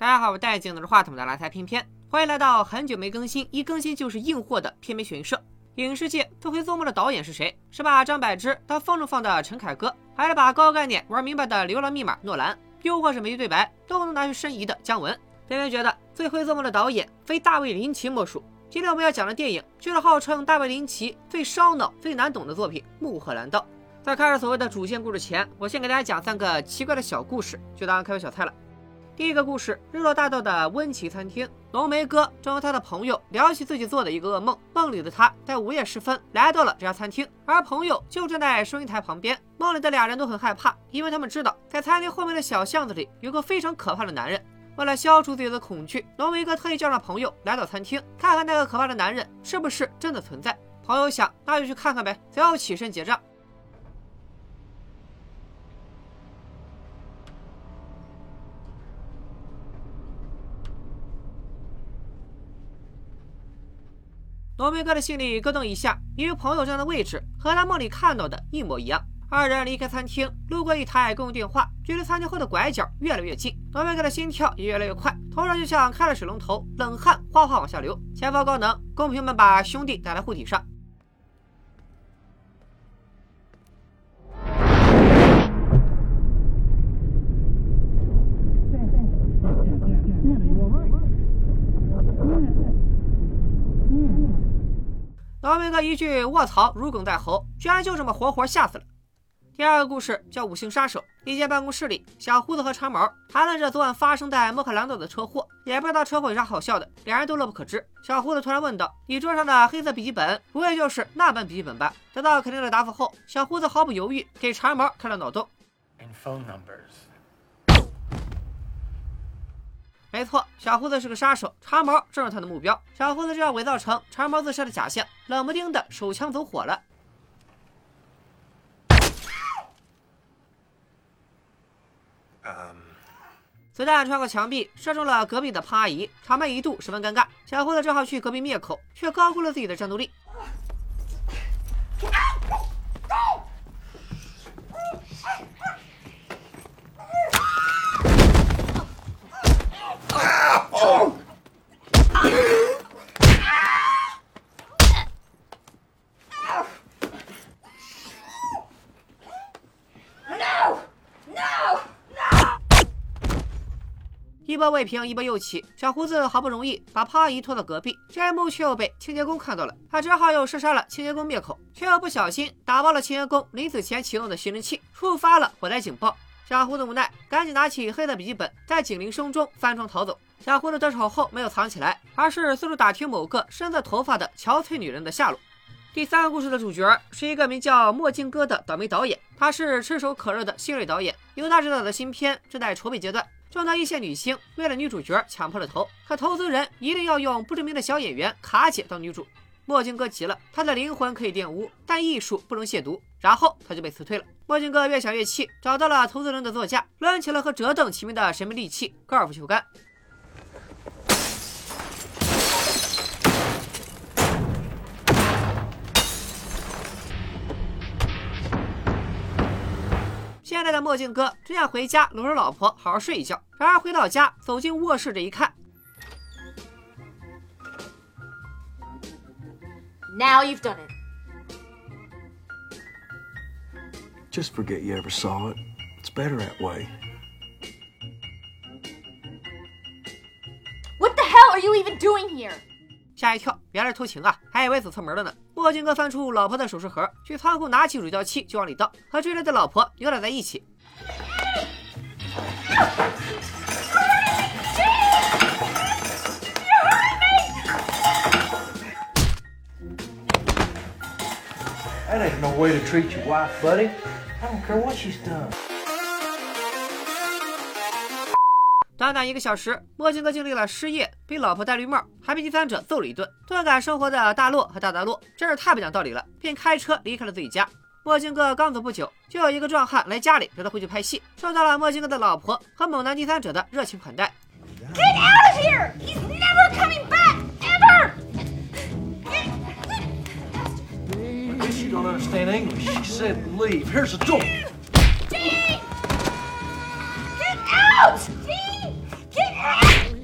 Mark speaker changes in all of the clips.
Speaker 1: 大家好，我戴镜子的话筒的来财偏偏，欢迎来到很久没更新，一更新就是硬货的偏偏选社。影视界最会做梦的导演是谁？是把张柏芝当风筝放的陈凯歌，还是把高概念玩明白的《流浪密码》诺兰，又或是没句对白都能拿去申遗的姜文？偏偏觉得最会做梦的导演非大卫林奇莫属。今天我们要讲的电影就是号称大卫林奇最烧脑、最难懂的作品《穆赫兰道》。在开始所谓的主线故事前，我先给大家讲三个奇怪的小故事，就当开胃小菜了。第一个故事：日落大道的温奇餐厅。浓眉哥正和他的朋友聊起自己做的一个噩梦。梦里的他在午夜时分来到了这家餐厅，而朋友就站在收银台旁边。梦里的俩人都很害怕，因为他们知道在餐厅后面的小巷子里有个非常可怕的男人。为了消除自己的恐惧，浓眉哥特意叫上朋友来到餐厅，看看那个可怕的男人是不是真的存在。朋友想，那就去看看呗，随后起身结账。浓眉哥的心里咯噔一下，因为朋友站的位置和他梦里看到的一模一样。二人离开餐厅，路过一台公用电话，距离餐厅后的拐角越来越近，浓眉哥的心跳也越来越快，头上就像开了水龙头，冷汗哗哗往下流。前方高能，公屏们把兄弟带来护体上。黄明哥一句“卧槽”如鲠在喉，居然就这么活活吓死了。第二个故事叫《五星杀手》。一间办公室里，小胡子和长毛谈论着昨晚发生在莫克兰岛的车祸，也不知道车祸有啥好笑的，两人都乐不可支。小胡子突然问道：“你桌上的黑色笔记本，不会就是那本笔记本吧？”得到肯定的答复后，小胡子毫不犹豫给长毛开了脑洞。没错，小胡子是个杀手，长毛正是他的目标。小胡子就要伪造成长毛自杀的假象，冷不丁的手枪走火了。子弹穿过墙壁，射中了隔壁的胖阿姨，场面一度十分尴尬。小胡子只好去隔壁灭口，却高估了自己的战斗力。一波未平，一波又起。小胡子好不容易把胖阿姨拖到隔壁，这一幕却又被清洁工看到了。他只好又射杀了清洁工灭口，却又不小心打爆了清洁工临死前启动的吸尘器，触发了火灾警报。小胡子无奈，赶紧拿起黑色笔记本，在警铃声中翻窗逃走。小胡子得手后没有藏起来，而是四处打听某个深色头发的憔悴女人的下落。第三个故事的主角是一个名叫墨镜哥的倒霉导演，他是炙手可热的新锐导演，由他执导的新片正在筹备阶段。正当一线女星为了女主角抢破了头，可投资人一定要用不知名的小演员卡姐当女主。墨镜哥急了，他的灵魂可以玷污，但艺术不能亵渎。然后他就被辞退了。墨镜哥越想越气，找到了投资人的座驾，抡起了和折凳齐名的神秘利器——高尔夫球杆。现在的墨镜哥只想回家搂着老婆好好睡一觉，然而回到家走进卧室这一看
Speaker 2: ，Now you've done it.
Speaker 3: Just forget you ever saw it. It's better that way.
Speaker 2: What the hell are you even doing here?
Speaker 1: 吓一跳，原来是偷情啊！还以为走错门了呢。墨镜哥翻出老婆的首饰盒，去仓库拿起乳胶漆就往里倒，和追来的老婆扭打在一起。
Speaker 3: That ain't no way to treat your wife, buddy. I don't care what she's done.
Speaker 1: 短短一个小时，墨镜哥经历了失业、被老婆戴绿帽，还被第三者揍了一顿。顿感生活的大洛和大大洛真是太不讲道理了，便开车离开了自己家。墨镜哥刚走不久，就有一个壮汉来家里，找他回去拍戏，受到了墨镜哥的老婆和猛男第三者的热情款待。
Speaker 2: Get out of here!
Speaker 3: she don't understand english she said leave. Here's a joke gee
Speaker 2: get out gee get out!
Speaker 1: gee gee gee gee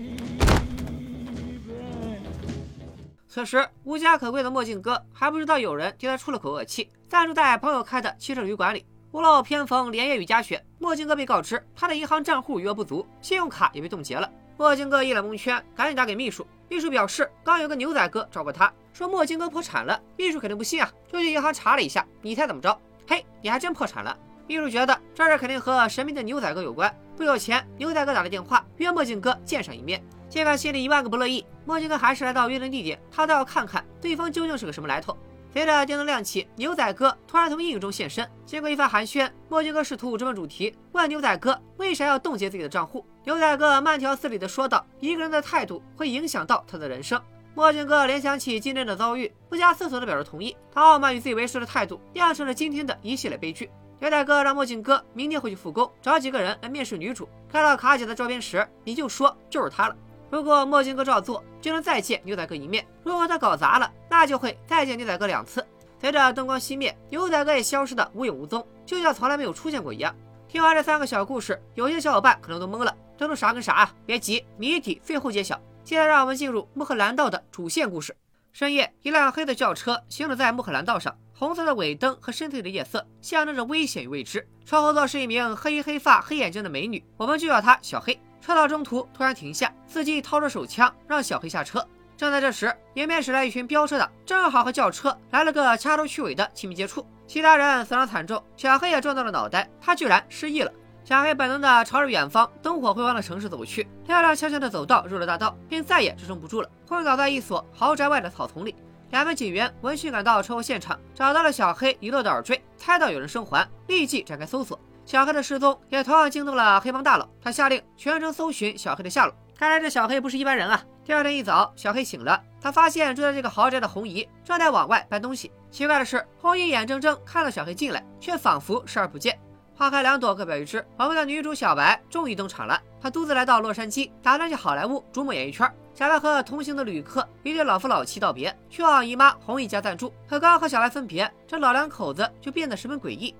Speaker 1: 此时无家可归的墨镜哥还不知道有人替他出了口恶气暂住在朋友开的汽车旅馆里。屋漏偏逢连夜雨夹雪墨镜哥被告知他的银行账户余额不足信用卡也被冻结了。墨镜哥一脸蒙圈赶紧打给秘书。秘书表示，刚有个牛仔哥找过他，说墨镜哥破产了。秘书肯定不信啊，就去银行查了一下。你猜怎么着？嘿，你还真破产了！秘书觉得这事肯定和神秘的牛仔哥有关。不久前，牛仔哥打了电话约墨镜哥见上一面。尽管心里一万个不乐意，墨镜哥还是来到约定地点。他倒要看看对方究竟是个什么来头。随着电灯亮起，牛仔哥突然从阴影中现身。经过一番寒暄，墨镜哥试图直奔主题，问牛仔哥为啥要冻结自己的账户。牛仔哥慢条斯理地说道：“一个人的态度会影响到他的人生。”墨镜哥联想起今天的遭遇，不加思索地表示同意。他傲慢与自以为是的态度，酿成了今天的一系列悲剧。牛仔哥让墨镜哥明天回去复工，找几个人来面试女主。看到卡姐的照片时，你就说就是她了。如果墨镜哥照做，就能再见牛仔哥一面；如果他搞砸了，那就会再见牛仔哥两次。随着灯光熄灭，牛仔哥也消失的无影无踪，就像从来没有出现过一样。听完这三个小故事，有些小伙伴可能都懵了，这都啥跟啥啊？别急，谜底最后揭晓。接下来让我们进入穆赫兰道的主线故事。深夜，一辆黑色轿车行驶在穆赫兰道上，红色的尾灯和深邃的夜色象征着危险与未知。车后座是一名黑衣黑发、黑眼睛的美女，我们就叫她小黑。车到中途突然停下，司机掏出手枪让小黑下车。正在这时，迎面驶来一群飙车的，正好和轿车来了个掐头去尾的亲密接触，其他人死伤惨重，小黑也撞到了脑袋，他居然失忆了。小黑本能的朝着远方灯火辉煌的城市走去，踉踉跄跄的走到入了大道，并再也支撑不住了，昏倒在一所豪宅外的草丛里。两名警员闻讯赶到车祸现场，找到了小黑遗落的耳坠，猜到有人生还，立即展开搜索。小黑的失踪也同样惊动了黑帮大佬，他下令全城搜寻小黑的下落。看来这小黑不是一般人啊！第二天一早，小黑醒了，他发现住在这个豪宅的红姨正在往外搬东西。奇怪的是，红姨眼睁睁看到小黑进来，却仿佛视而不见。花开两朵，各表一枝。我们的女主小白终于登场了，她独自来到洛杉矶，打算去好莱坞逐梦演艺圈。小白和同行的旅客一对老夫老妻道别，去往姨妈红姨家暂住。可刚和小白分别，这老两口子就变得十分诡异。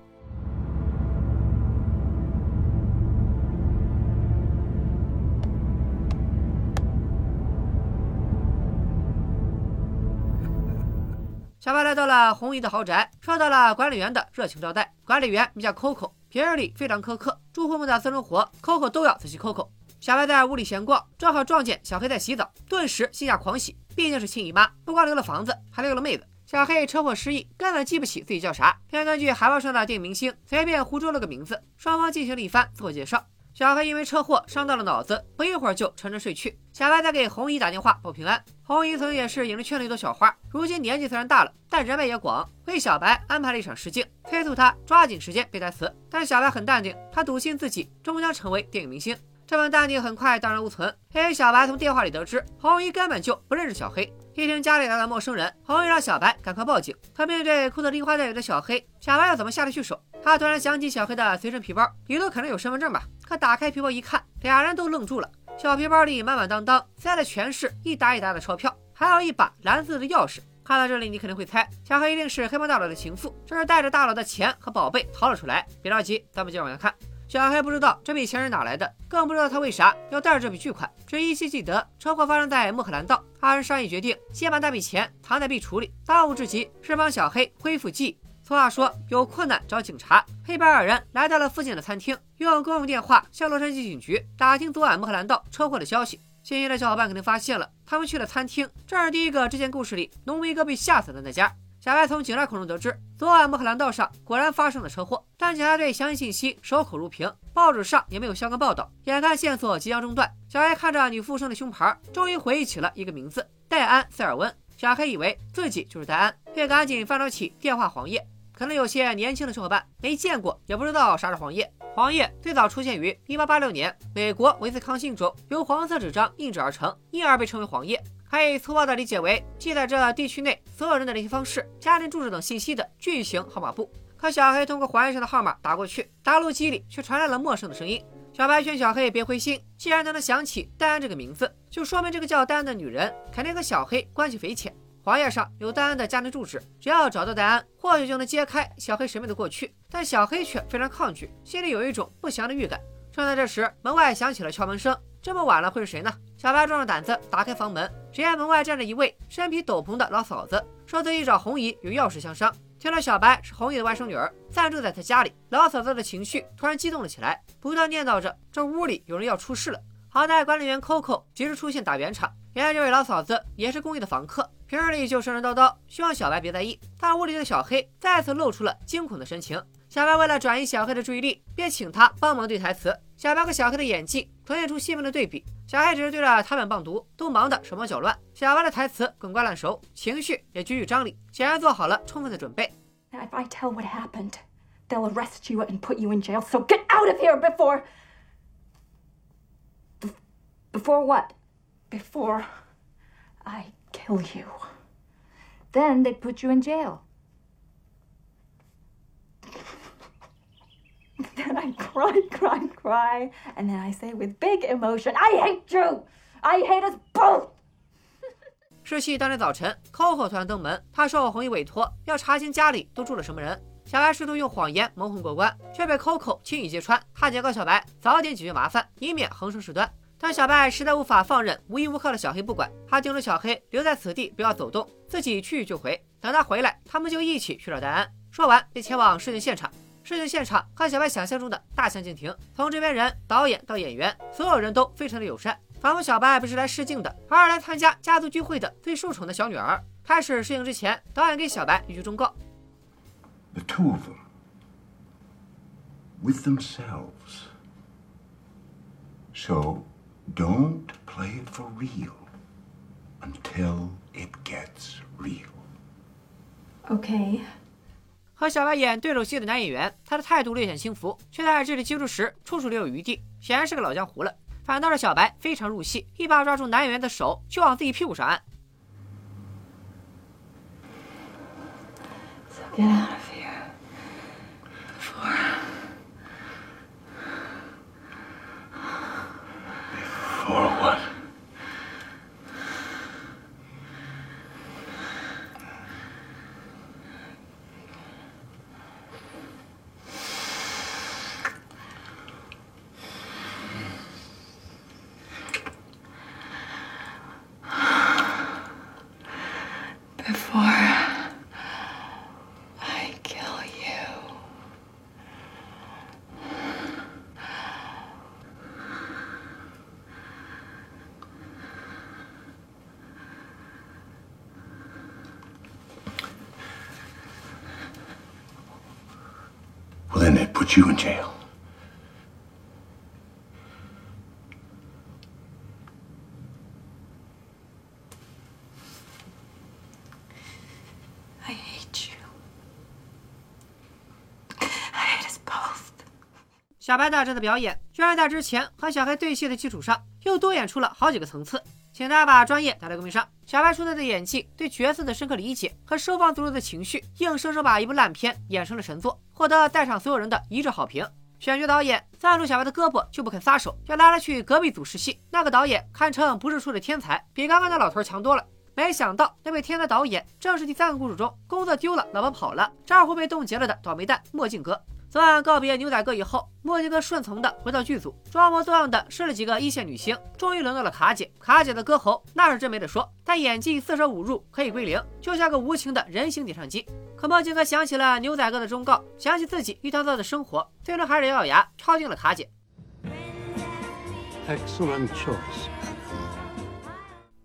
Speaker 1: 小白来到了红姨的豪宅，受到了管理员的热情招待。管理员名叫 Coco，平日里非常苛刻，住户们的私生活，Coco 都要仔细 Coco。小白在屋里闲逛，正好撞见小黑在洗澡，顿时心下狂喜，毕竟是亲姨妈，不光留了房子，还留了妹子。小黑车祸失忆，根本记不起自己叫啥，便根据海报上的电影明星随便胡诌了个名字。双方进行了一番自我介绍。小黑因为车祸伤到了脑子，不一会儿就沉沉睡去。小白在给红姨打电话报平安。红姨曾经也是影视圈的一朵小花，如今年纪虽然大了，但人脉也广，为小白安排了一场试镜，催促他抓紧时间背台词。但小白很淡定，他笃信自己终将成为电影明星。这份淡定很快荡然无存，因为小白从电话里得知，红姨根本就不认识小黑。一听家里来了陌生人，红姨让小白赶快报警。可面对哭得梨花带雨的小黑，小白又怎么下得去手？他突然想起小黑的随身皮包，里头可能有身份证吧？可打开皮包一看，俩人都愣住了。小皮包里满满当当塞的全是一沓一沓的钞票，还有一把蓝色的钥匙。看到这里，你肯定会猜，小黑一定是黑帮大佬的情妇，这是带着大佬的钱和宝贝逃了出来。别着急，咱们接着往下看。小黑不知道这笔钱是哪来的，更不知道他为啥要带着这笔巨款，只依稀记得车祸发生在穆克兰道。二人商议决定，先把那笔钱藏在壁橱里，当务之急是帮小黑恢复记忆。俗话说，有困难找警察。黑白二人来到了附近的餐厅，用公用电话向洛杉矶警局打听昨晚穆赫兰道车祸的消息。幸运的小伙伴肯定发现了，他们去了餐厅，这是第一个之前故事里浓眉哥被吓死的那家。小白从警察口中得知，昨晚穆赫兰道上果然发生了车祸，但警察对详细信息守口如瓶，报纸上也没有相关报道。眼看线索即将中断，小白看着女服务生的胸牌，终于回忆起了一个名字——戴安·塞尔温。小黑以为自己就是戴安，便赶紧翻找起电话黄页。可能有些年轻的小伙伴没见过，也不知道啥是黄页。黄页最早出现于1886年，美国威斯康星州，由黄色纸张印制而成，因而被称为黄页。可以粗暴地理解为记载着地区内所有人的联系方式、家庭住址等信息的巨型号码簿。可小黑通过黄页上的号码打过去，答录机里却传来了陌生的声音。小白劝小黑别灰心，既然他能想起戴安这个名字，就说明这个叫戴安的女人肯定和小黑关系匪浅。黄页上有戴安的家庭住址，只要找到戴安，或许就能揭开小黑神秘的过去。但小黑却非常抗拒，心里有一种不祥的预感。正在这时，门外响起了敲门声，这么晚了会是谁呢？小白壮着胆子打开房门，只见门外站着一位身披斗篷的老嫂子，说自己找红姨有要事相商。听了小白是红姨的外甥女儿，暂住在他家里，老嫂子的情绪突然激动了起来，不断念叨着这屋里有人要出事了。好在管理员 Coco 及时出现打圆场，原来这位老嫂子也是公寓的房客，平日里就神神叨叨，希望小白别在意。但屋里的小黑再次露出了惊恐的神情。小白为了转移小黑的注意力，便请他帮忙对台词。小白和小黑的演技呈现出鲜明的对比，小黑只是对着他们棒读，都忙得手忙脚乱；小白的台词滚瓜烂熟，情绪也句句张力，显然做好了充分的准备。
Speaker 2: Now, if I tell what happened, they'll arrest you and put you in jail. So get out of here before. Before what? Before I kill you. Then they'd put you in jail. then I cry, cry, cry, and then I say with big emotion, I hate you! I hate us both!
Speaker 1: 是戏当天早晨，Coco 突然登门，他受红衣委托要查清家里都住了什么人。小白试图用谎言蒙混过关，却被 Coco 轻易揭穿。他警告小白早点解决麻烦，以免横生事端。但小白实在无法放任无依无靠的小黑不管，他叮嘱小黑留在此地，不要走动，自己去就回。等他回来，他们就一起去找戴安。说完，便前往事件现场。事件现场和小白想象中的大相径庭，从制片人、导演到演员，所有人都非常的友善，仿佛小白不是来试镜的，而是来参加家族聚会的最受宠的小女儿。开始试镜之前，导演给小白一句忠告
Speaker 4: ：The two of them with themselves. So don't play it for real until it gets real.
Speaker 2: Okay.
Speaker 1: 和小白演对手戏的男演员，他的态度略显轻浮，却在这里接住时处处留有余地，显然是个老江湖了。反倒是小白非常入戏，一把抓住男演员的手就往自己屁股上按。
Speaker 4: Put you in jail.
Speaker 2: I hate you. I hate us both.
Speaker 1: 小白大战的表演，居然在之前和小黑对戏的基础上，又多演出了好几个层次。请大家把专业打在公屏上。小白出色的演技、对角色的深刻理解和收放自如的情绪，硬生生把一部烂片演成了神作，获得在场所有人的一致好评。选角导演攥住小白的胳膊就不肯撒手，要拉他去隔壁组试戏。那个导演堪称不是处的天才，比刚刚那老头强多了。没想到那位天才导演正是第三个故事中工作丢了、老婆跑了、账户被冻结了的倒霉蛋墨镜哥。昨晚告别牛仔哥以后，墨镜哥顺从的回到剧组，装模作样的试了几个一线女星，终于轮到了卡姐。卡姐的歌喉那是真没得说，但演技四舍五入可以归零，就像个无情的人形点唱机。可墨镜哥想起了牛仔哥的忠告，想起自己一团糟的生活，最终还是咬咬牙敲定了卡姐。
Speaker 3: Excellent choice.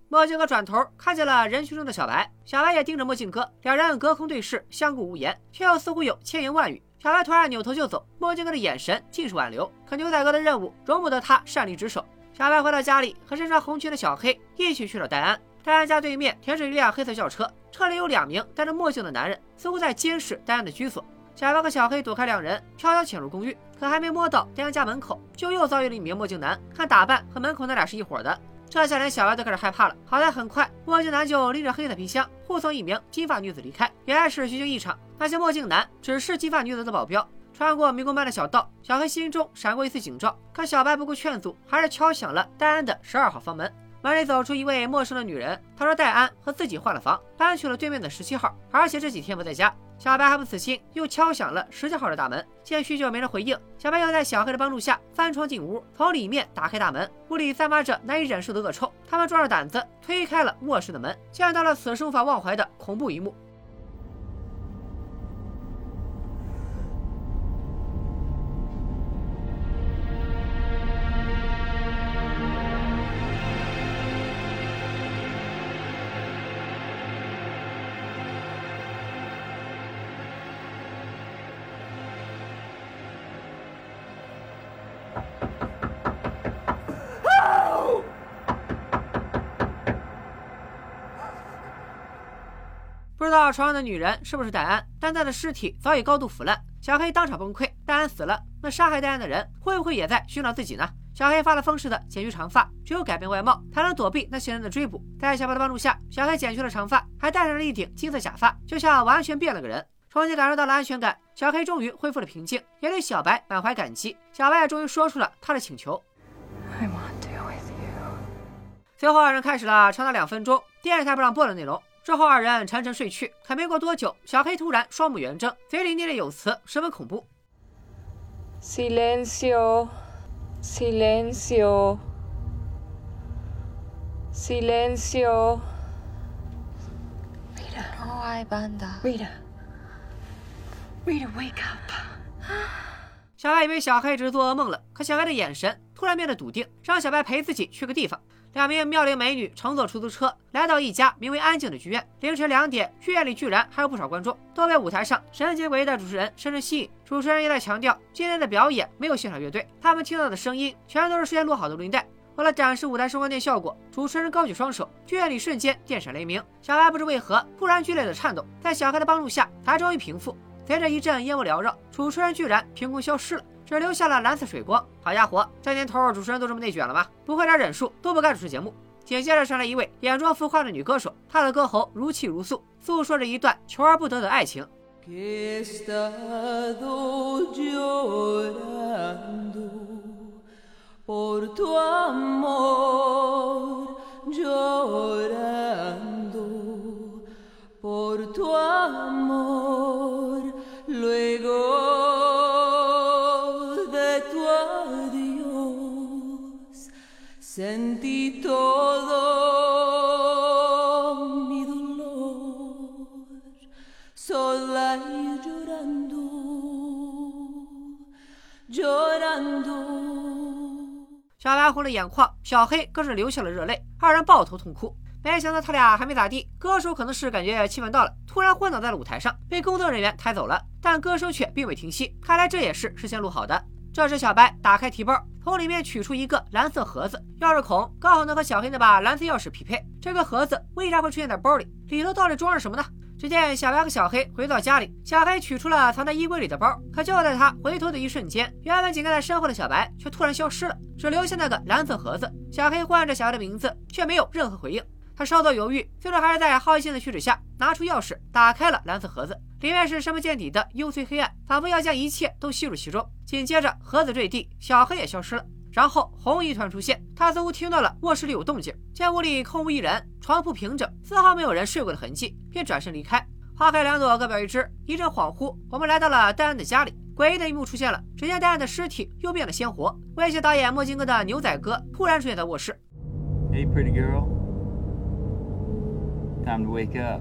Speaker 1: 墨镜哥转头看见了人群中的小白，小白也盯着墨镜哥，两人隔空对视，相顾无言，却又似乎有千言万语。小白突然扭头就走，墨镜哥的眼神尽是挽留。可牛仔哥的任务容不得他擅离职守。小白回到家里，和身穿红裙的小黑一起去找戴安。戴安家对面停着一辆黑色轿车，车里有两名戴着墨镜的男人，似乎在监视戴安的居所。小白和小黑躲开两人，悄悄潜入公寓。可还没摸到戴安家门口，就又遭遇了一名墨镜男。看打扮和门口那俩是一伙的，这下连小白都开始害怕了。好在很快，墨镜男就拎着黑色皮箱护送一名金发女子离开，原来是虚惊一场。那些墨镜男只是金发女子的保镖。穿过迷宫般的小道，小黑心中闪过一丝警兆。可小白不顾劝阻，还是敲响了戴安的十二号房门。门里走出一位陌生的女人，她说戴安和自己换了房，搬去了对面的十七号，而且这几天不在家。小白还不死心，又敲响了十七号的大门。见许久没人回应，小白又在小黑的帮助下翻窗进屋，从里面打开大门。屋里散发着难以忍受的恶臭。他们壮着胆子推开了卧室的门，见到了此生无法忘怀的恐怖一幕。知道床上的女人是不是戴安，但她的尸体早已高度腐烂。小黑当场崩溃，戴安死了，那杀害戴安的人会不会也在寻找自己呢？小黑发了疯似的剪去长发，只有改变外貌才能躲避那些人的追捕。在小白的帮助下，小黑剪去了长发，还戴上了一顶金色假发，就像完全变了个人。重新感受到了安全感，小黑终于恢复了平静，也对小白满怀感激。小白也终于说出了他的请求。随后二人开始了长达两分钟电视台不让播的内容。之后，二人沉沉睡去。可没过多久，小黑突然双目圆睁，嘴里念念有词，十分恐怖。
Speaker 5: Silencio，Silencio，Silencio。Rita，Oh my banda，Rita，Rita，wake up。
Speaker 1: 小白以为小黑只是做噩梦了，可小白的眼神突然变得笃定，让小白陪自己去个地方。两名妙龄美女乘坐出租车来到一家名为“安静”的剧院。凌晨两点，剧院里居然还有不少观众，都被舞台上神经诡异的主持人深深吸引。主持人也在强调，今天的表演没有现场乐队，他们听到的声音全都是事先录好的录音带。为了展示舞台声光电效果，主持人高举双手，剧院里瞬间电闪雷鸣。小白不知为何突然剧烈的颤抖，在小黑的帮助下，才终于平复。随着一阵烟雾缭绕，主持人居然凭空消失了。只留下了蓝色水光。好家伙，这年头主持人都这么内卷了吗？不会点忍术都不该主持节目。紧接着上来一位眼妆浮夸的女歌手，她的歌喉如泣如诉，诉说着一段求而不得的爱情。小白红了眼眶，小黑更是流下了热泪，二人抱头痛哭。没想到他俩还没咋地，歌手可能是感觉气氛到了，突然昏倒在了舞台上，被工作人员抬走了。但歌声却并未停息，看来这也是事先录好的。这时，小白打开提包，从里面取出一个蓝色盒子，钥匙孔刚好能和小黑那把蓝色钥匙匹配。这个盒子为啥会出现在包里？里头到底装着什么呢？只见小白和小黑回到家里，小黑取出了藏在衣柜里的包，可就在他回头的一瞬间，原本紧跟在身后的小白却突然消失了，只留下那个蓝色盒子。小黑唤着小白的名字，却没有任何回应。他稍作犹豫，最终还是在好奇心的驱使下，拿出钥匙打开了蓝色盒子，里面是深不见底的幽邃黑暗，仿佛要将一切都吸入其中。紧接着，盒子坠地，小黑也消失了。然后红衣突然出现，他似乎听到了卧室里有动静，见屋里空无一人，床铺平整，丝毫没有人睡过的痕迹，便转身离开。花开两朵，各表一枝。一阵恍惚，我们来到了戴安的家里。诡异的一幕出现了，只见戴安的尸体又变得鲜活。威胁导演墨镜哥的牛仔哥突然出现在卧室。
Speaker 3: Hey, pretty girl. Time to wake up.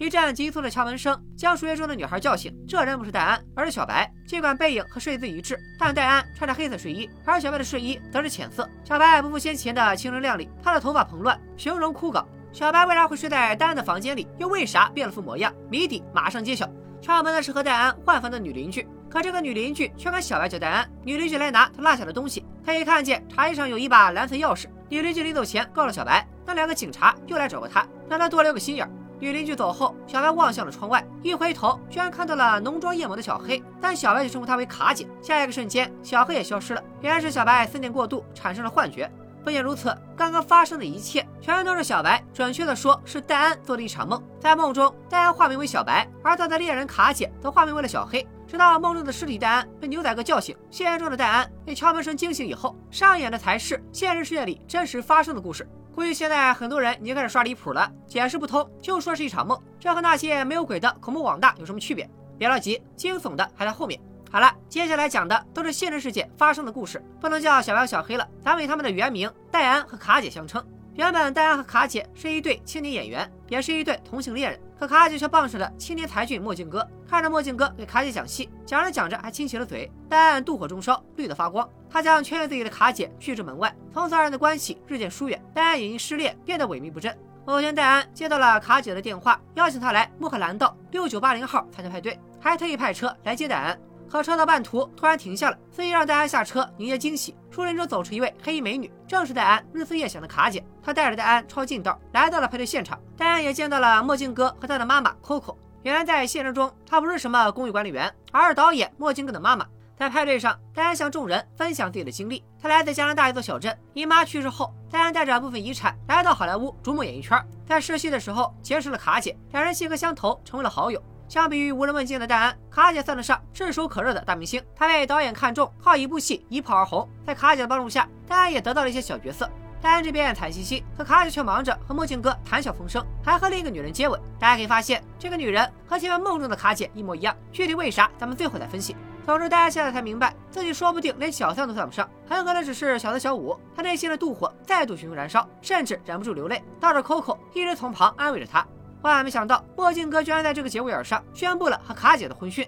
Speaker 1: 一阵急促的敲门声将熟睡中的女孩叫醒。这人不是戴安，而是小白。尽管背影和睡姿一致，但戴安穿着黑色睡衣，而小白的睡衣则是浅色。小白不复先前的清纯靓丽，他的头发蓬乱，形容枯槁。小白为啥会睡在戴安的房间里？又为啥变了副模样？谜底马上揭晓。敲门的是和戴安换房的女邻居，可这个女邻居却跟小白叫戴安。女邻居来拿她落下的东西，可以看见茶几上有一把蓝色钥匙。女邻居临走前告诉小白，那两个警察又来找过他，让他多留个心眼。女邻居走后，小白望向了窗外，一回头居然看到了浓妆艳抹的小黑，但小白却称呼她为卡姐。下一个瞬间，小黑也消失了，原来是小白思念过度产生了幻觉。不仅如此，刚刚发生的一切全都是小白，准确的说是戴安做的一场梦。在梦中，戴安化名为小白，而他的恋人卡姐则化名为了小黑。直到梦中的尸体戴安被牛仔哥叫醒，现实中的戴安被敲门声惊醒以后，上演的才是现实世界里真实发生的故事。估计现在很多人已经开始刷离谱了，解释不通就说是一场梦，这和那些没有鬼的恐怖网大有什么区别？别着急，惊悚的还在后面。好了，接下来讲的都是现实世界发生的故事，不能叫小白小黑了，咱们以他们的原名戴安和卡姐相称。原本戴安和卡姐是一对青年演员，也是一对同性恋人，可卡姐却傍上了青年才俊墨镜哥。看着墨镜哥给卡姐讲戏，讲着讲着还亲起了嘴，戴安妒火中烧，绿得发光。他将圈自己的卡姐拒之门外，从此二人的关系日渐疏远。戴安也因失恋变得萎靡不振。某天，戴安接到了卡姐的电话，邀请他来穆赫兰道六九八零号参加派对，还特意派车来接戴安。可车到半途突然停下了，司机让戴安下车迎接惊喜。树林中走出一位黑衣美女，正是戴安日思夜想的卡姐。她带着戴安抄近道，来到了派对现场。戴安也见到了墨镜哥和他的妈妈 Coco。原来在现实中，她不是什么公寓管理员，而是导演墨镜哥的妈妈。在派对上，戴安向众人分享自己的经历。他来自加拿大一座小镇，姨妈去世后，戴安带着部分遗产来到好莱坞逐梦演艺圈。在试戏的时候结识了卡姐，两人性格相投，成为了好友。相比于无人问津的戴安，卡姐算得上炙手可热的大明星。她被导演看中，靠一部戏一炮而红。在卡姐的帮助下，戴安也得到了一些小角色。戴安这边惨兮兮，可卡姐却忙着和墨镜哥谈笑风生，还和另一个女人接吻。大家可以发现，这个女人和前面梦中的卡姐一模一样。具体为啥，咱们最后再分析。总之，大家现在才明白，自己说不定连小三都算不上，很可能只是小三小五。他内心的妒火再度熊熊燃烧，甚至忍不住流泪。倒是 Coco 一直从旁安慰着他。万万没想到，墨镜哥居然在这个节骨眼上宣布了和卡姐的婚讯。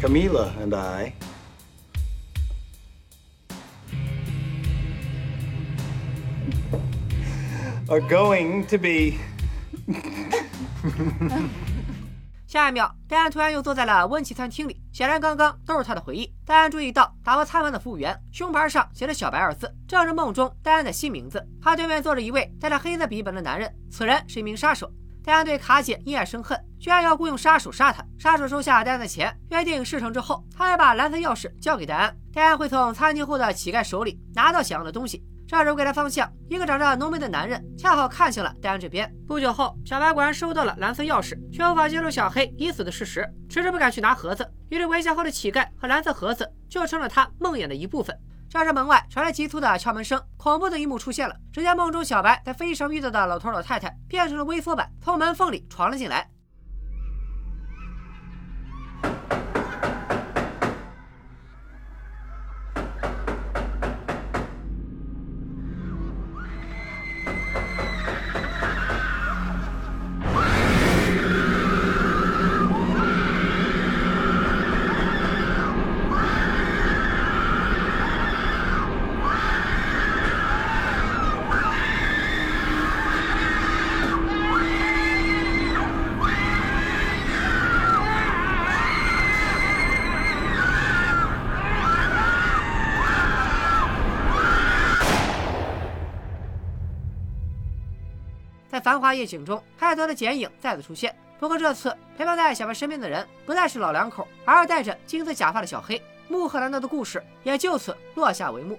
Speaker 6: Camila and I are going to be.
Speaker 1: 下一秒，戴安突然又坐在了温奇餐厅里，显然刚刚都是他的回忆。戴安注意到打包餐盘的服务员胸牌上写着“小白”二字，正是梦中戴安的新名字。他对面坐着一位带着黑色笔记本的男人，此人是一名杀手。戴安对卡姐因爱生恨，居然要雇佣杀手杀他。杀手收下戴安的钱，约定事成之后，他还把蓝色钥匙交给戴安，戴安会从餐厅后的乞丐手里拿到想要的东西。杀手给他方向，一个长着浓眉的男人恰好看向了戴安这边。不久后，小白果然收到了蓝色钥匙，却无法揭露小黑已死的事实，迟迟不敢去拿盒子。于是，围墙后的乞丐和蓝色盒子就成了他梦魇的一部分。这时，门外传来急促的敲门声，恐怖的一幕出现了。只见梦中小白在飞机上遇到的老头老太太变成了微缩版，从门缝里闯了进来。繁华夜景中，泰德的剪影再次出现。不过这次陪伴在小白身边的人不再是老两口，而是戴着金色假发的小黑。穆赫兰德的故事也就此落下帷幕。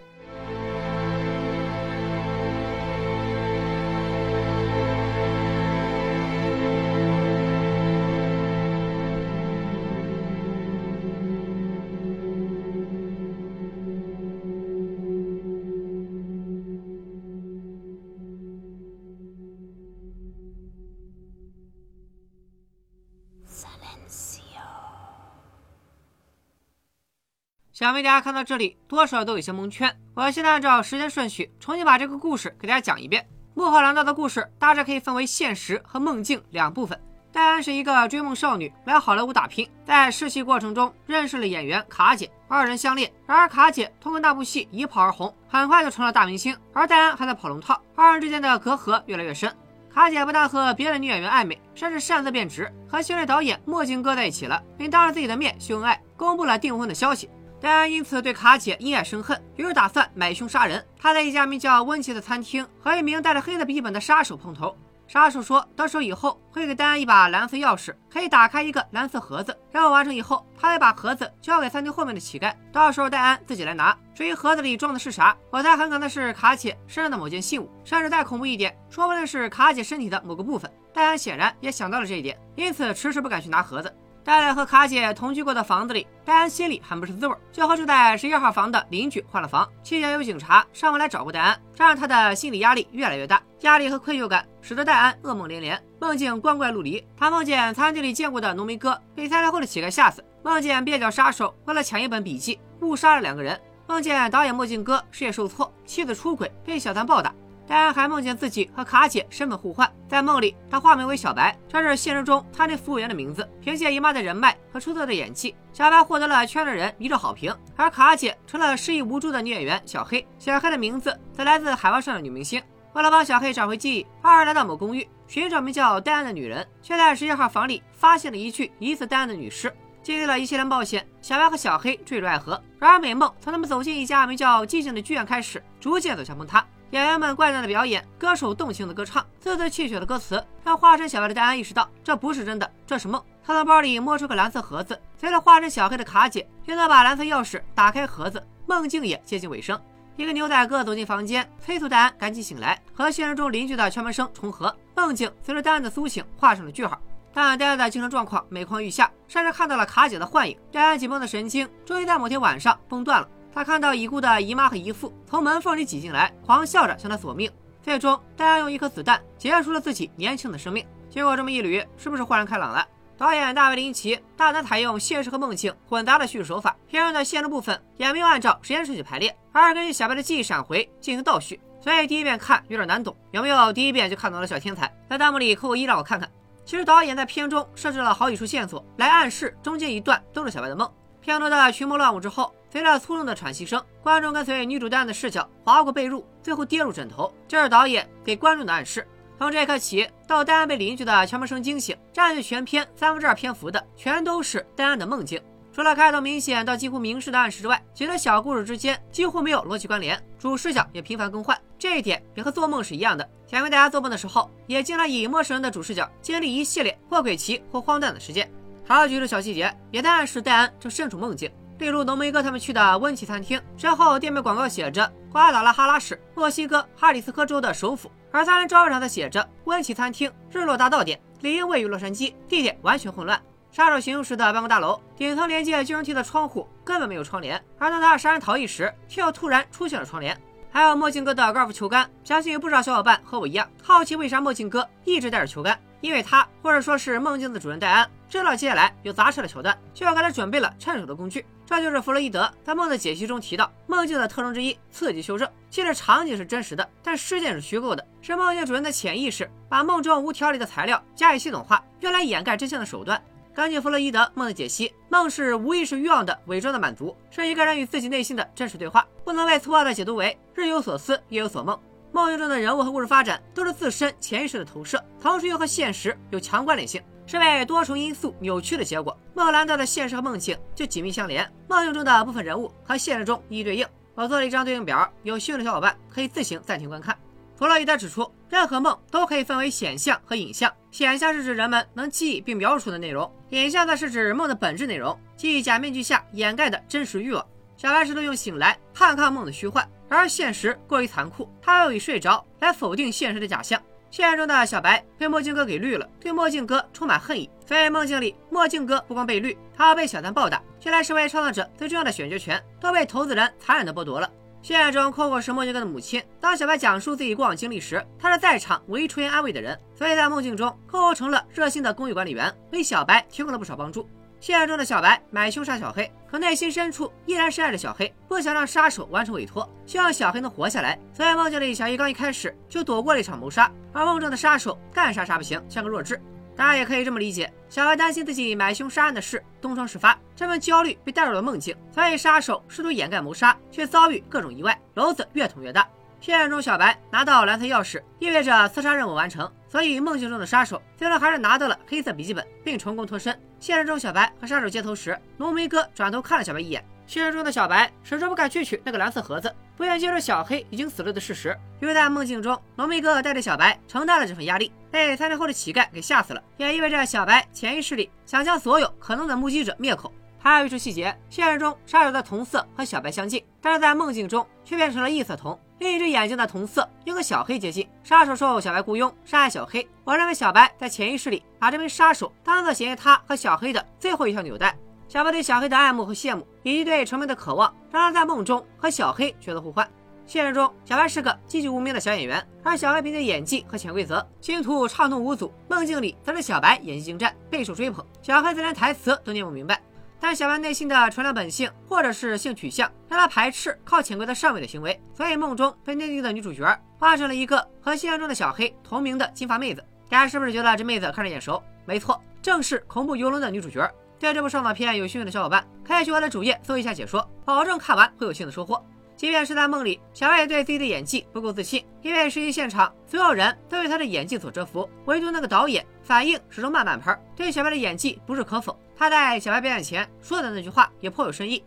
Speaker 1: 想必大家看到这里，多少都有些蒙圈。我现在按照时间顺序，重新把这个故事给大家讲一遍。穆赫兰道的故事大致可以分为现实和梦境两部分。戴安是一个追梦少女，来好莱坞打拼，在试戏过程中认识了演员卡姐，二人相恋。然而卡姐通过那部戏一炮而红，很快就成了大明星，而戴安还在跑龙套，二人之间的隔阂越来越深。卡姐不但和别的女演员暧昧，甚至擅自变直，和新锐导演墨镜哥在一起了，并当着自己的面秀恩爱，公布了订婚的消息。戴安因此对卡姐因爱生恨，于是打算买凶杀人。他在一家名叫温奇的餐厅和一名带着黑色笔记本的杀手碰头。杀手说，到时候以后会给戴安一把蓝色钥匙，可以打开一个蓝色盒子。任务完成以后，他会把盒子。交给餐厅后面的乞丐，到时候戴安自己来拿。至于盒子。里装的是啥，我猜很可能是卡姐身上的某件信物，甚至再恐怖一点，说不定是卡姐身体的某个部分。戴安显然也想到了这一点，因此迟迟不敢去拿盒子。待在和卡姐同居过的房子里，戴安心里很不是滋味，就和住在十一号房的邻居换了房。期间有警察上门来找过戴安，这让他的心理压力越来越大。压力和愧疚感使得戴安噩梦连连，梦境光怪陆离。他梦见餐厅里见过的农民哥被参加会的乞丐吓死，梦见蹩脚杀手为了抢一本笔记误杀了两个人，梦见导演墨镜哥事业受挫，妻子出轨被小三暴打。戴安还梦见自己和卡姐身份互换，在梦里他化名为小白，这是现实中餐厅服务员的名字。凭借姨妈的人脉和出色的演技，小白获得了圈内人一致好评，而卡姐成了失忆无助的女演员小黑。小黑的名字则来自海湾上的女明星。为了帮小黑找回记忆，二人来到某公寓寻找名叫戴安的女人，却在十一号房里发现了一具疑似戴安的女尸。经历了一系列冒险，小白和小黑坠入爱河。然而美梦从他们走进一家名叫寂静的剧院开始，逐渐走向崩塌。演员们怪诞的表演，歌手动情的歌唱，字字泣血的歌词，让化身小白的戴安意识到这不是真的，这是梦。他从包里摸出个蓝色盒子，随着化身小黑的卡姐用那把蓝色钥匙打开盒子，梦境也接近尾声。一个牛仔哥走进房间，催促戴安赶紧醒来，和现实中邻居的敲门声重合。梦境随着戴安的苏醒画上了句号。但戴安的精神状况每况愈下，甚至看到了卡姐的幻影。戴安紧绷的神经终于在某天晚上崩断了。他看到已故的姨妈和姨父从门缝里挤进来，狂笑着向他索命。最终，戴安用一颗子弹结束了自己年轻的生命。经过这么一捋，是不是豁然开朗了？导演大卫林奇大胆采用现实和梦境混杂的叙事手法，片中的现实部分也没有按照时间顺序排列，而是根据小白的记忆闪回进行倒叙，所以第一遍看有点难懂。有没有第一遍就看懂的小天才？在弹幕里扣个一让我看看。其实导演在片中设置了好几处线索来暗示中间一段都是小白的梦。片头的群魔乱舞之后。随着粗重的喘息声，观众跟随女主戴安的视角划过被褥，最后跌入枕头。这是导演给观众的暗示。从这一刻起，到戴安被邻居的敲门声惊醒，占据全片三分之二篇幅的，全都是戴安的梦境。除了开头明显到几乎明示的暗示之外，其他小故事之间几乎没有逻辑关联，主视角也频繁更换。这一点也和做梦是一样的。前面大家做梦的时候，也经常以陌生人的主视角经历一系列或诡奇或荒诞的事件。还有几处小细节也在暗示戴安正身处梦境。例如，浓眉哥他们去的温奇餐厅，身后店面广告写着“瓜达拉哈拉市，墨西哥哈里斯科州的首府”，而三人招牌上则写着“温奇餐厅，日落大道店”，理应位于洛杉矶，地点完全混乱。杀手行凶时的办公大楼顶层连接金融厅的窗户根本没有窗帘，而当他杀人逃逸时，却又突然出现了窗帘。还有墨镜哥的高尔夫球杆，相信有不少小伙伴和我一样好奇，为啥墨镜哥一直带着球杆？因为他或者说是梦境的主人戴安。知道接下来有砸车的桥段，就要给他准备了趁手的工具。这就是弗洛伊德在梦的解析中提到梦境的特征之一——刺激修正。即使场景是真实的，但事件是虚构的，是梦境主人的潜意识把梦中无条理的材料加以系统化，用来掩盖真相的手段。根据弗洛伊德梦的解析，梦是无意识欲望的伪装的满足，是一个人与自己内心的真实对话，不能被粗暴的解读为日有所思，夜有所梦。梦境中的人物和故事发展都是自身潜意识的投射，同时又和现实有强关联性。是被多重因素扭曲的结果。莫兰德的现实和梦境就紧密相连，梦境中的部分人物和现实中一一对应。我做了一张对应表，有兴趣的小伙伴可以自行暂停观看。弗洛伊德指出，任何梦都可以分为显象和影像。显象是指人们能记忆并描述出的内容，影像则是指梦的本质内容，即假面具下掩盖的真实欲望。小白试图用醒来抗抗梦的虚幻，而现实过于残酷，他又以睡着来否定现实的假象。现实中的小白被墨镜哥给绿了，对墨镜哥充满恨意。所以梦境里，墨镜哥不光被绿，还要被小三暴打。原来，身为创造者最重要的选择权都被投资人残忍的剥夺了。现实中，Coco 是墨镜哥的母亲。当小白讲述自己过往经历时，他是在场唯一出言安慰的人。所以在梦境中，Coco 成了热心的公寓管理员，为小白提供了不少帮助。现实中的小白买凶杀小黑，可内心深处依然深爱着小黑，不想让杀手完成委托，希望小黑能活下来。所以梦境里，小黑刚一开始就躲过了一场谋杀，而梦中的杀手干啥啥不行，像个弱智。大家也可以这么理解：小白担心自己买凶杀案的事东窗事发，这份焦虑被带入了梦境，所以杀手试图掩盖谋杀，却遭遇各种意外，篓子越捅越大。现实中，小白拿到蓝色钥匙，意味着刺杀任务完成。所以梦境中的杀手最终还是拿到了黑色笔记本，并成功脱身。现实中，小白和杀手接头时，浓眉哥转头看了小白一眼。现实中的小白始终不敢去取那个蓝色盒子，不愿接受小黑已经死了的事实。因为在梦境中，浓眉哥带着小白承担了这份压力，被三天后的乞丐给吓死了，也意味着小白潜意识里想将所有可能的目击者灭口。还有一处细节，现实中杀手的瞳色和小白相近，但是在梦境中却变成了异色瞳。另一只眼睛的同色又和小黑接近。杀手受小白雇佣杀害小黑，我认为小白在潜意识里把这名杀手当做嫌疑他和小黑的最后一条纽带。小白对小黑的爱慕和羡慕，以及对成名的渴望，让他在梦中和小黑角色互换。现实中，小白是个籍籍无名的小演员，而小黑凭借演技和潜规则，星途畅通无阻。梦境里则是小白演技精湛，备受追捧，小黑则连台词都念不明白。但小白内心的纯良本性，或者是性取向，让他排斥靠潜规则上位的行为，所以梦中被内定的女主角化成了一个和现实中的小黑同名的金发妹子。大家是不是觉得这妹子看着眼熟？没错，正是恐怖游轮的女主角。对这部上脑片有兴趣的小伙伴，可以去我的主页搜一下解说，保证看完会有新的收获。即便是在梦里，小白也对自己的演技不够自信，因为实际现场所有人都被他的演技所折服，唯独那个导演反应始终慢半拍，对小白的演技不置可否。他在小白表演前说的那句话也颇有深意。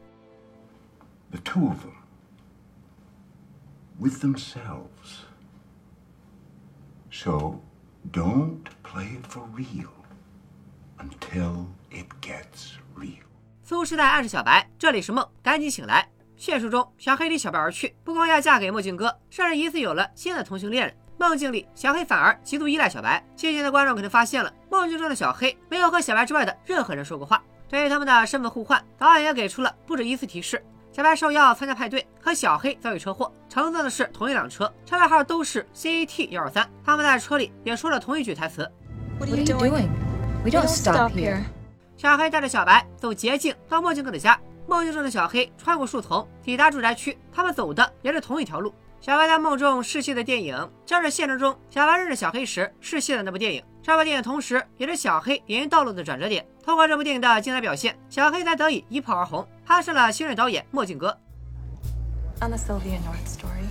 Speaker 4: The two of them, with themselves. So don't play it for real until it gets real.
Speaker 1: 苏是在暗示小白，这里是梦，赶紧醒来。现实中，小黑离小白而去，不光要嫁给墨镜哥，甚至疑似有了新的同性恋人。梦境里，小黑反而极度依赖小白。细心的观众可能发现了，梦境中的小黑没有和小白之外的任何人说过话。对于他们的身份互换，导演也给出了不止一次提示。小白受邀参加派对，和小黑遭遇车祸，乘坐的是同一辆车，车牌号都是 CAT 幺二三。他们在车里也说了同一句台词
Speaker 5: What
Speaker 2: What are you doing? We don't stop here.
Speaker 1: 小黑带着小白走捷径到墨镜哥的家。梦境中的小黑穿过树丛，抵达住宅区。他们走的也是同一条路。小白在梦中试戏的电影，正是现实中小白认识小黑时试戏的那部电影。这部电影同时也是小黑演艺道路的转折点。通过这部电影的精彩表现，小黑才得以一炮而红，攀上了新锐导演墨镜哥。
Speaker 5: On the Sylvia North story.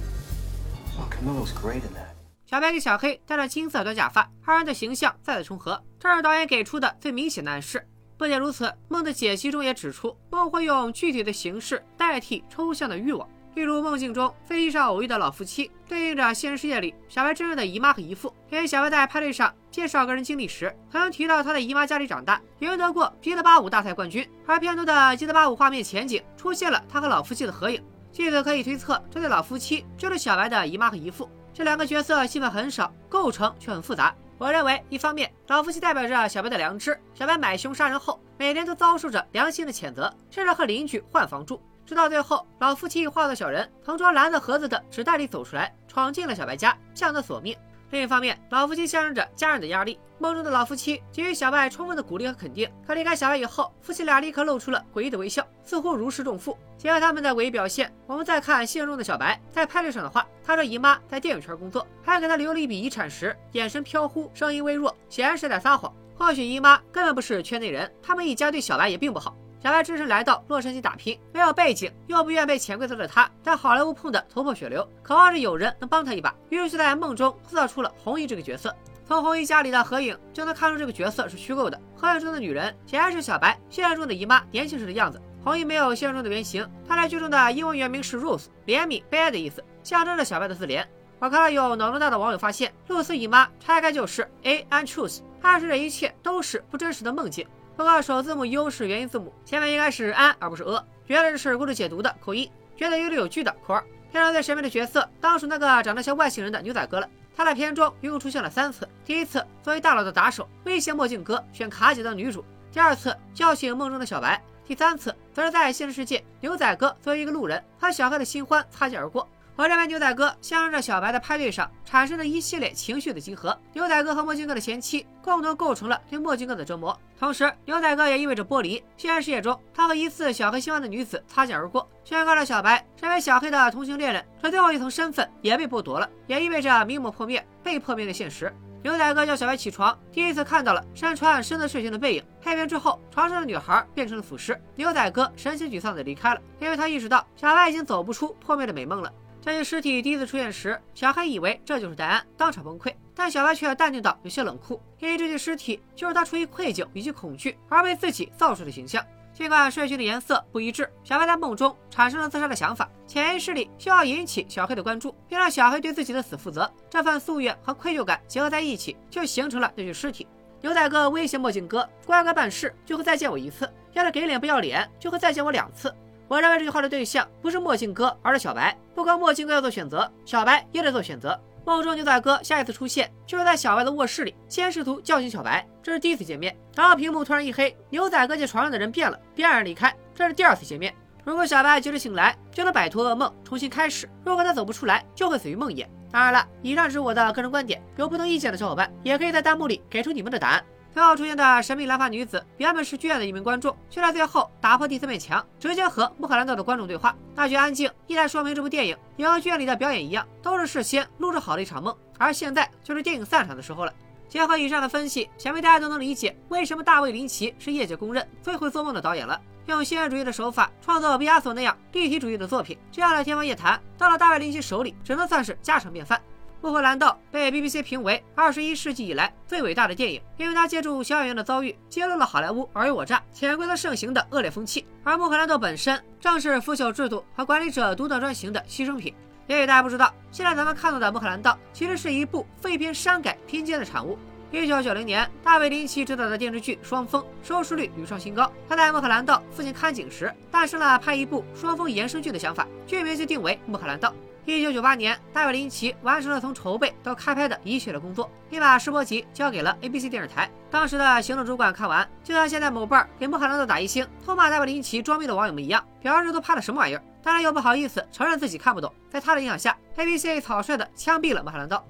Speaker 3: Oh, Camilla's great in that.
Speaker 1: 小白给小黑戴了金色短假发，二人的形象再次重合，这是导演给出的最明显的暗示。不仅如此，梦的解析中也指出，梦会用具体的形式代替抽象的欲望。例如，梦境中飞机上偶遇的老夫妻，对应着现实世界里小白真正的姨妈和姨父。因为小白在派对上介绍个人经历时，曾提到他在姨妈家里长大，赢得过吉德巴舞大赛冠军。而片中的吉德巴舞画面前景出现了他和老夫妻的合影，据此可以推测，这对老夫妻就是小白的姨妈和姨父。这两个角色戏份很少，构成却很复杂。我认为，一方面，老夫妻代表着小白的良知，小白买凶杀人后，每天都遭受着良心的谴责，甚至和邻居换房住，直到最后，老夫妻化作小人，从装蓝色盒子的纸袋里走出来，闯进了小白家，向他索命。另一方面，老夫妻象征着家人的压力。梦中的老夫妻给予小白充分的鼓励和肯定，可离开小白以后，夫妻俩立刻露出了诡异的微笑，似乎如释重负。结合他们的诡异表现，我们再看现实中的小白，在派对上的话，他说姨妈在电影圈工作，还给他留了一笔遗产时，眼神飘忽，声音微弱，显然是在撒谎。或许姨妈根本不是圈内人，他们一家对小白也并不好。小白只身来到洛杉矶打拼，没有背景，又不愿被潜规则的他，在好莱坞碰得头破血流，渴望着有人能帮他一把，于是就在梦中塑造出了红衣这个角色。从红衣家里的合影就能看出这个角色是虚构的。合影中的女人显然是小白现实中的姨妈年轻时的样子。红衣没有现实中的原型，她在剧中的英文原名是 Rose，怜悯、悲哀的意思，象征着小白的自怜。我看到有脑洞大的网友发现，露丝姨妈拆开就是 A and truth，暗示这一切都是不真实的梦境。不过首字母 U 是元音字母，前面应该是安而不是呃，觉得这是故事解读的口音，觉得有理有据的扣二。片中最神秘的角色当属那个长得像外星人的牛仔哥了。他在片中一共出现了三次：第一次作为大佬的打手，威胁墨镜哥选卡姐当女主；第二次叫醒梦中的小白；第三次则是在现实世界，牛仔哥作为一个路人和小黑的新欢擦肩而过。和这位牛仔哥象征着小白在派对上产生的一系列情绪的集合。牛仔哥和墨镜哥的前妻共同构成了对墨镜哥的折磨，同时牛仔哥也意味着剥离。现实世界中，他和疑似小黑新欢的女子擦肩而过，宣告了小白身为小黑的同性恋人，这最后一层身份也被剥夺了，也意味着明末破灭，被破灭的现实。牛仔哥叫小白起床，第一次看到了山川深色睡裙的背影。黑屏之后，床上的女孩变成了腐尸。牛仔哥神情沮丧地离开了，因为他意识到小白已经走不出破灭的美梦了。这具尸体第一次出现时，小黑以为这就是戴安，当场崩溃。但小白却淡定到有些冷酷，因为这具尸体就是他出于愧疚以及恐惧而为自己造出的形象。尽管睡裙的颜色不一致，小白在梦中产生了自杀的想法，潜意识里需要引起小黑的关注，并让小黑对自己的死负责。这份夙愿和愧疚感结合在一起，就形成了那具尸体。牛仔哥威胁墨镜哥，乖乖办事就会再见我一次。要是给脸不要脸，就会再见我两次。我认为这句话的对象不是墨镜哥，而是小白。不光墨镜哥要做选择，小白也得做选择。梦中牛仔哥下一次出现，就是在小白的卧室里，先试图叫醒小白，这是第一次见面。然后屏幕突然一黑，牛仔哥见床上的人变了，便黯然离开，这是第二次见面。如果小白及时醒来，就能摆脱噩梦，重新开始；如果他走不出来，就会死于梦魇。当然了，以上只是我的个人观点，有不同意见的小伙伴也可以在弹幕里给出你们的答案。最后出现的神秘蓝发女子，原本是剧院的一名观众，却在最后打破第四面墙，直接和穆赫兰道的观众对话。那句安静，一来说明这部电影也和剧院里的表演一样，都是事先录制好的一场梦，而现在就是电影散场的时候了。结合以上的分析，想必大家都能理解为什么大卫林奇是业界公认最会做梦的导演了。用现实主义的手法创作毕加索那样立体主义的作品，这样的天方夜谭，到了大卫林奇手里，只能算是家常便饭。《穆赫兰道》被 BBC 评为二十一世纪以来最伟大的电影，因为它借助小演员的遭遇，揭露了好莱坞尔虞我诈、潜规则盛行的恶劣风气。而《穆赫兰道》本身正是腐朽制度和管理者独断专行的牺牲品。也许大家不知道，现在咱们看到的《穆赫兰道》其实是一部废片删改拼接的产物。一九九零年，大卫林奇执导的电视剧《双峰》收视率屡创新高。他在《穆赫兰道》附近看景时，诞生了拍一部《双峰》延伸剧的想法，剧名就定为《穆赫兰道》。一九九八年，大卫林奇完成了从筹备到开拍的一系列工作，并把试播集交给了 ABC 电视台。当时的行政主管看完，就像现在某瓣给穆罕默德打一星，痛骂大卫林奇装逼的网友们一样，表示都拍的什么玩意儿。当然又不好意思承认自己看不懂。在他的影响下，ABC 草率的枪毙了穆罕默德。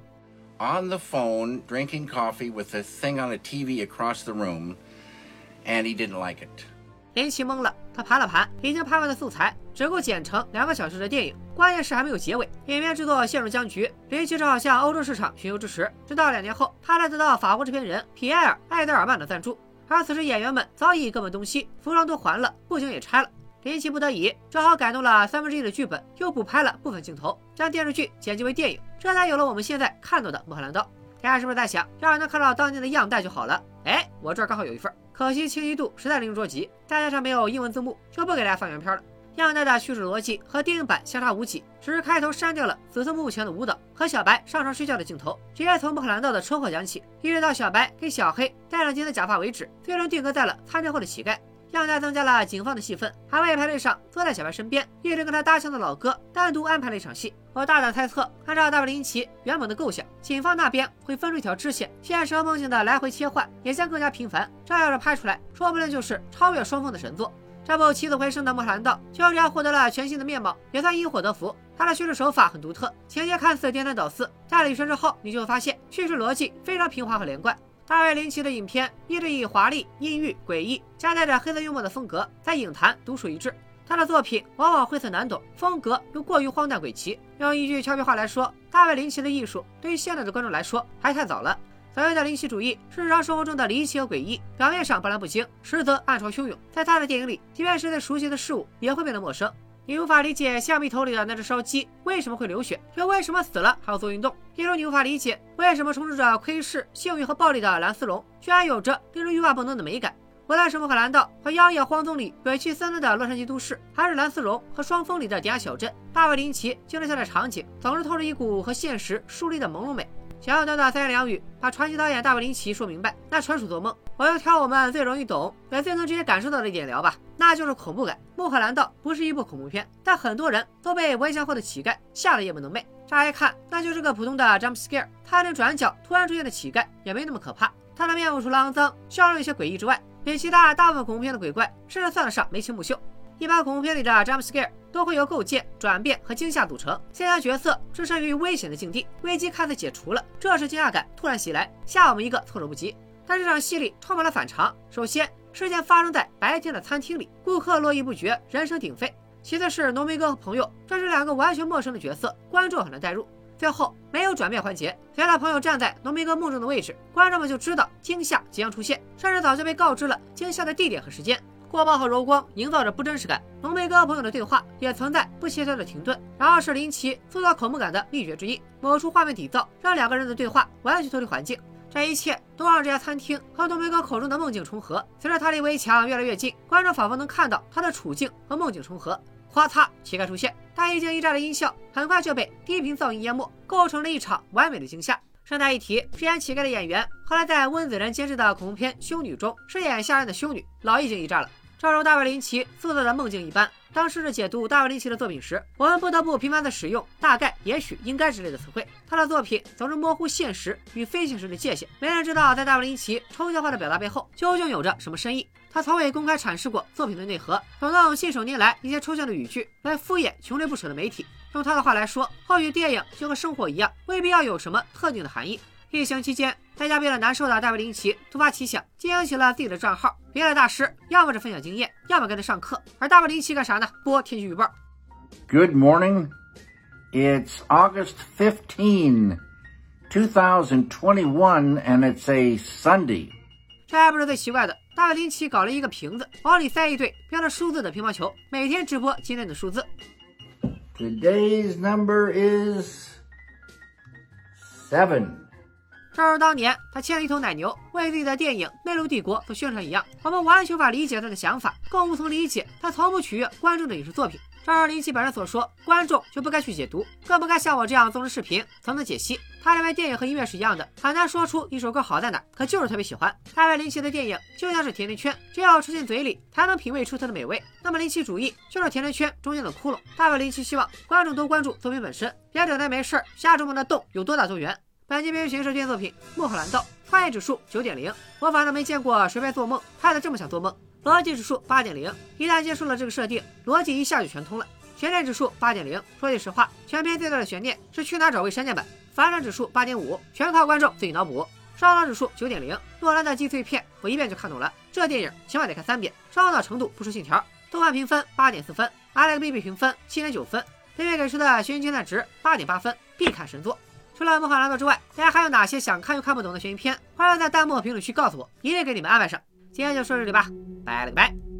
Speaker 7: On the phone, drinking coffee with a thing on a TV across the room, and he didn't like it.
Speaker 1: 林奇懵了，他盘了盘已经拍完的素材，只够剪成两个小时的电影。关键是还没有结尾，影片制作陷入僵局。林奇只好向欧洲市场寻求支持。直到两年后，他才得到法国制片人皮埃尔·艾德尔曼的赞助。而此时演员们早已各奔东西，服装都还了，布景也拆了。林奇不得已，只好改动了三分之一的剧本，又补拍了部分镜头，将电视剧剪辑为电影，这才有了我们现在看到的《穆赫兰道》。大家是不是在想，要是能看到当年的样带就好了？哎，我这儿刚好有一份。可惜清晰度实在令人着急，再加上没有英文字幕，就不给大家放原片了。样带的叙事逻辑和电影版相差无几，只是开头删掉了紫色幕前的舞蹈和小白上床睡觉的镜头，直接从穆赫兰道的车祸讲起，一直到小白给小黑戴上金色假发为止，最终定格在了参战后的乞丐。样带增加了警方的戏份，还为排队上坐在小白身边一直跟他搭腔的老哥单独安排了一场戏。我大胆猜测，按照大卫林奇原本的构想，警方那边会分出一条支线，现实和梦境的来回切换也将更加频繁。这要是拍出来，说不定就是超越双峰的神作。这部起死回生的《莫兰道》就这样获得了全新的面貌，也算因祸得福。它的叙事手法很独特，情节看似颠三倒四，加了雨声之后，你就会发现叙事逻辑非常平滑和连贯。大卫林奇的影片一直以华丽、阴郁、诡异，夹带着黑色幽默的风格，在影坛独树一帜。他的作品往往晦涩难懂，风格又过于荒诞诡奇。用一句俏皮话来说，大卫林奇的艺术对于现在的观众来说还太早了。所谓的林奇主义是日常生活中的离奇和诡异，表面上波澜不惊，实则暗潮汹涌。在他的电影里，即便是最熟悉的事物，也会变得陌生。你无法理解橡皮头里的那只烧鸡为什么会流血，又为什么死了还要做运动。例如，你无法理解为什么充斥着窥视、性欲和暴力的蓝丝绒，居然有着令人欲罢不能的美感。无论是穆赫兰道和妖冶荒踪里鬼气森森的洛杉矶都市，还是蓝丝绒和双峰里的迪亚小镇，大卫林奇镜头下的场景总是透着一股和现实疏离的朦胧美。想要短短三言两语把传奇导演大卫林奇说明白，那纯属做梦。我要挑我们最容易懂，也最能直接感受到的一点聊吧，那就是恐怖感。《穆赫兰道》不是一部恐怖片，但很多人都被围墙后的乞丐吓得夜不能寐。乍一看，那就是个普通的 jump scare。他那转角突然出现的乞丐也没那么可怕，他的面目除了肮脏、笑容有些诡异之外，比其他大部分恐怖片的鬼怪甚至算得上眉清目秀。一般恐怖片里的 jump scare 都会由构建、转变和惊吓组成。先将角色置身于危险的境地，危机看似解除了，这时惊讶感突然袭来，吓我们一个措手不及。但这场戏里充满了反常。首先，事件发生在白天的餐厅里，顾客络绎不绝，人声鼎沸。其次是浓眉哥和朋友，这是两个完全陌生的角色，观众很难代入。最后没有转变环节，原来朋友站在浓眉哥梦中的位置，观众们就知道惊吓即将出现，甚至早就被告知了惊吓的地点和时间。过曝和柔光营造着不真实感，浓眉哥和朋友的对话也存在不协调的停顿，然后是林奇塑造恐怖感的秘诀之一。某处画面底噪让两个人的对话完全脱离环境，这一切都让这家餐厅和浓眉哥口中的梦境重合。随着他离围墙越来越近，观众仿佛能看到他的处境和梦境重合。咔嚓，乞丐出现，大一惊一乍的音效很快就被低频噪音淹没，构成了一场完美的惊吓。顺带一提，饰演乞丐的演员后来在温子仁监制的恐怖片《修女》中饰演吓人的修女，老一惊一乍了。正如大卫林奇塑造的梦境一般。当试着解读大卫林奇的作品时，我们不得不频繁地使用“大概”“也许”“应该”之类的词汇。他的作品总是模糊现实与非现实的界限，没人知道在大卫林奇抽象化的表达背后究竟有着什么深意。他从未公开阐释过作品的内核，总用信手拈来一些抽象的语句来敷衍穷追不舍的媒体。用他的话来说，或许电影就和生活一样，未必要有什么特定的含义。疫情期间，在家憋了难受的大卫林奇突发奇想，经营起了自己的账号。别的大师要么是分享经验，要么跟他上课，而大卫林奇干啥呢？播天气预报。
Speaker 7: Good morning. It's August 15, 2021, and it's a Sunday.
Speaker 1: 这还不是最奇怪的，大卫林奇搞了一个瓶子，往里塞一堆标着数字的乒乓球，每天直播今天的数字。
Speaker 7: Today's number is seven.
Speaker 1: 正如当年他牵了一头奶牛，为自己的电影《魅路帝国》做宣传一样，我们完全无法理解他的想法，更无从理解他从不取悦观众的影视作品。正如林奇本人所说，观众就不该去解读，更不该像我这样做成视频层层解析。他认为电影和音乐是一样的，很难说出一首歌好在哪，可就是特别喜欢。大卫林奇的电影就像是甜甜圈，只要吃进嘴里，才能品味出它的美味。那么林奇主义就是甜甜圈中间的窟窿。大卫林奇希望观众多关注作品本身，别整天没事瞎琢磨那洞有多大多圆。本期编剧形式电作品《穆赫兰道》，创意指数九点零，我反正没见过谁拍做梦拍的这么想做梦。逻辑指数八点零，一旦接受了这个设定，逻辑一下就全通了。悬念指数八点零，说句实话，全片最大的悬念是去哪找位删减版。反转指数八点五，全靠观众自己脑补。烧脑指数九点零，诺兰的击碎片我一遍就看懂了，这电影起码得看三遍，烧脑程度不输信条。豆瓣评分八点四分，IMDB 评分七点九分，对面给出的悬疑精湛值八点八分，必看神作。除了《梦幻蓝道》之外，大家还有哪些想看又看不懂的悬疑片？欢迎在弹幕评论区告诉我，一定给你们安排上。今天就说这里吧，拜了个拜。